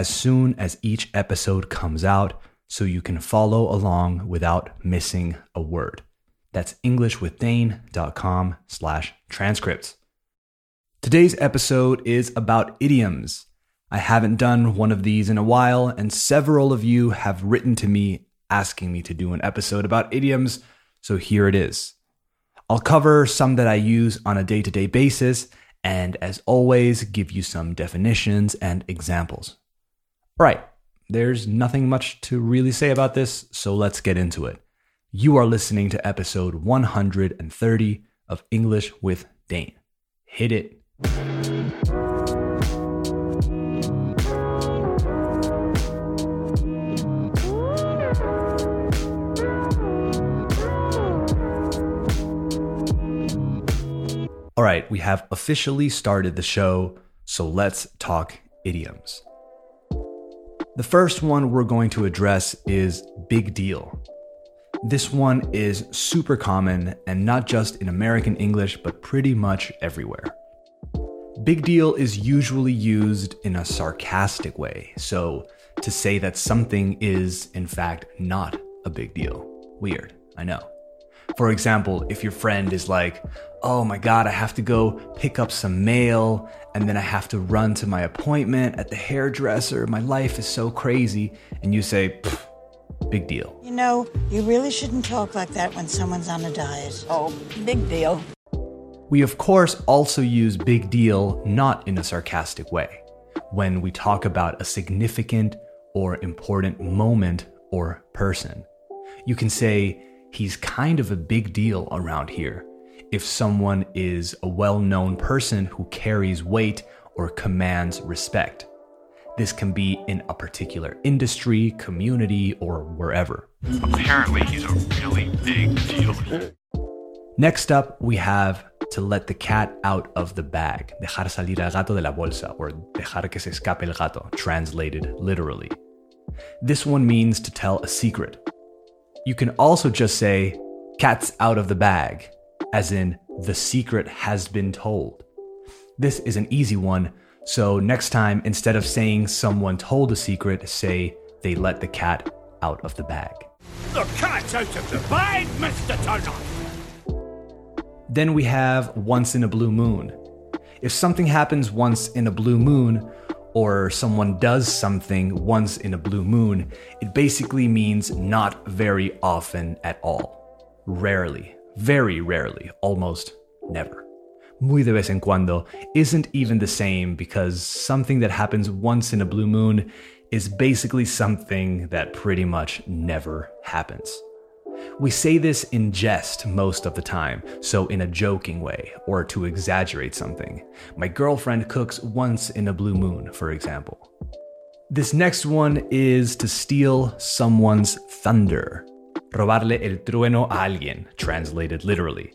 as soon as each episode comes out so you can follow along without missing a word. That's englishwithdane.com slash transcripts. Today's episode is about idioms. I haven't done one of these in a while, and several of you have written to me asking me to do an episode about idioms, so here it is. I'll cover some that I use on a day to day basis, and as always, give you some definitions and examples. Right, there's nothing much to really say about this, so let's get into it. You are listening to episode 130 of English with Dane. Hit it. All right, we have officially started the show, so let's talk idioms. The first one we're going to address is big deal. This one is super common and not just in American English, but pretty much everywhere. Big deal is usually used in a sarcastic way, so to say that something is, in fact, not a big deal. Weird, I know. For example, if your friend is like, oh my God, I have to go pick up some mail and then I have to run to my appointment at the hairdresser. My life is so crazy. And you say, big deal. You know, you really shouldn't talk like that when someone's on a diet. Oh, big deal. We, of course, also use big deal not in a sarcastic way when we talk about a significant or important moment or person. You can say, he's kind of a big deal around here if someone is a well known person who carries weight or commands respect. This can be in a particular industry, community, or wherever. Apparently, he's a really big deal. Here. Next up, we have to let the cat out of the bag. Dejar salir al gato de la bolsa, or dejar que se escape el gato, translated literally. This one means to tell a secret. You can also just say, cat's out of the bag, as in, the secret has been told. This is an easy one, so next time, instead of saying someone told a secret, say they let the cat out of the bag. The cat's out of the bag, Mr. Turner! Then we have once in a blue moon. If something happens once in a blue moon, or someone does something once in a blue moon, it basically means not very often at all. Rarely, very rarely, almost never. Muy de vez en cuando isn't even the same because something that happens once in a blue moon is basically something that pretty much never happens. We say this in jest most of the time, so in a joking way, or to exaggerate something. My girlfriend cooks once in a blue moon, for example. This next one is to steal someone's thunder. Robarle el trueno a alguien, translated literally.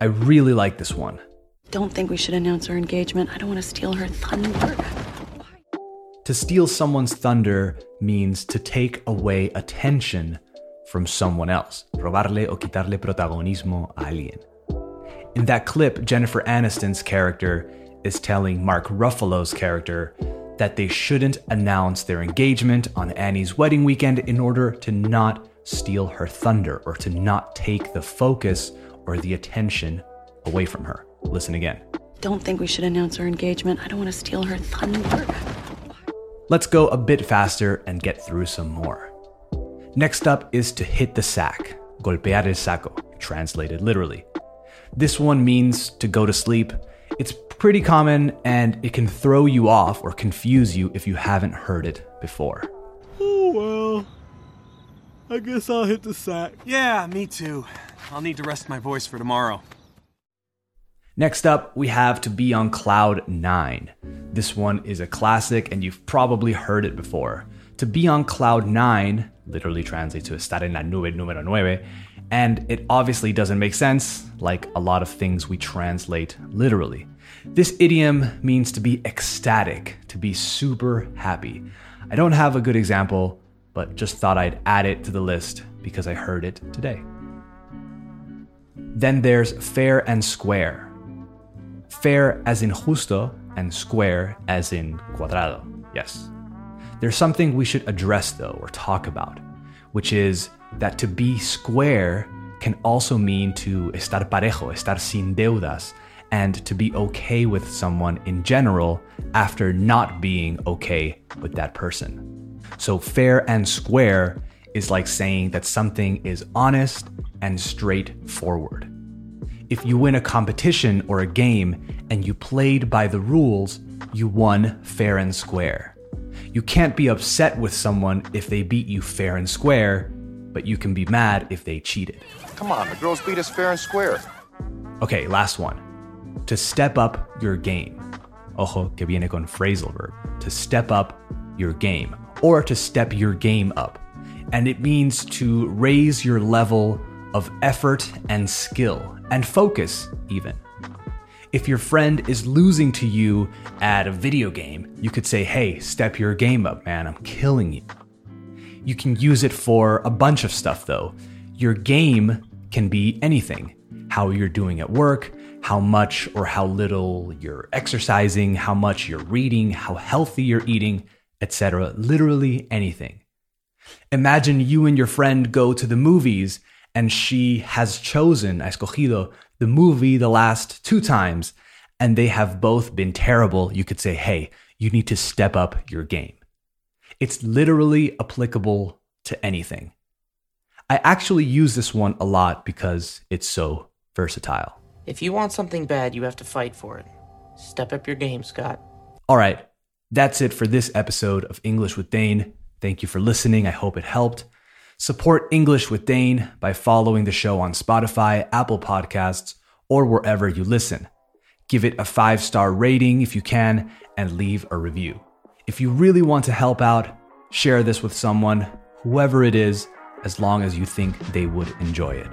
I really like this one. Don't think we should announce our engagement. I don't want to steal her thunder. To steal someone's thunder means to take away attention from someone else. Robarle o quitarle protagonismo a alguien. In that clip, Jennifer Aniston's character is telling Mark Ruffalo's character that they shouldn't announce their engagement on Annie's wedding weekend in order to not steal her thunder or to not take the focus or the attention away from her. Listen again. Don't think we should announce our engagement. I don't want to steal her thunder. Let's go a bit faster and get through some more. Next up is to hit the sack, golpear el saco, translated literally. This one means to go to sleep. It's pretty common and it can throw you off or confuse you if you haven't heard it before. Oh, well. I guess I'll hit the sack. Yeah, me too. I'll need to rest my voice for tomorrow. Next up, we have to be on cloud nine. This one is a classic and you've probably heard it before. To be on cloud nine literally translates to estar en la nube número nueve, and it obviously doesn't make sense, like a lot of things we translate literally. This idiom means to be ecstatic, to be super happy. I don't have a good example, but just thought I'd add it to the list because I heard it today. Then there's fair and square. Fair as in justo, and square as in cuadrado. Yes. There's something we should address though, or talk about, which is that to be square can also mean to estar parejo, estar sin deudas, and to be okay with someone in general after not being okay with that person. So, fair and square is like saying that something is honest and straightforward. If you win a competition or a game and you played by the rules, you won fair and square. You can't be upset with someone if they beat you fair and square, but you can be mad if they cheated. Come on, the girls beat us fair and square. Okay, last one. To step up your game. Ojo que viene con phrasal verb. To step up your game, or to step your game up. And it means to raise your level of effort and skill, and focus, even. If your friend is losing to you at a video game, you could say, Hey, step your game up, man, I'm killing you. You can use it for a bunch of stuff, though. Your game can be anything how you're doing at work, how much or how little you're exercising, how much you're reading, how healthy you're eating, etc. Literally anything. Imagine you and your friend go to the movies and she has chosen, escogido, the movie the last two times, and they have both been terrible. You could say, hey, you need to step up your game. It's literally applicable to anything. I actually use this one a lot because it's so versatile. If you want something bad, you have to fight for it. Step up your game, Scott. All right, that's it for this episode of English with Dane. Thank you for listening. I hope it helped. Support English with Dane by following the show on Spotify, Apple Podcasts, or wherever you listen. Give it a five star rating if you can, and leave a review. If you really want to help out, share this with someone, whoever it is, as long as you think they would enjoy it.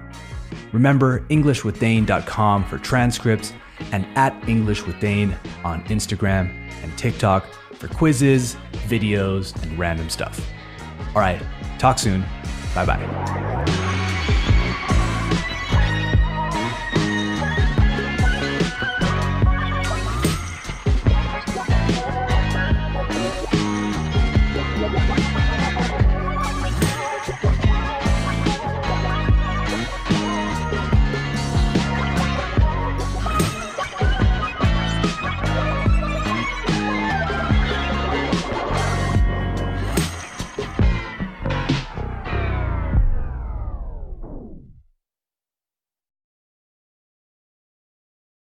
Remember EnglishWithDane.com for transcripts and at English with Dane on Instagram and TikTok for quizzes, videos, and random stuff. All right. Talk soon. Bye bye.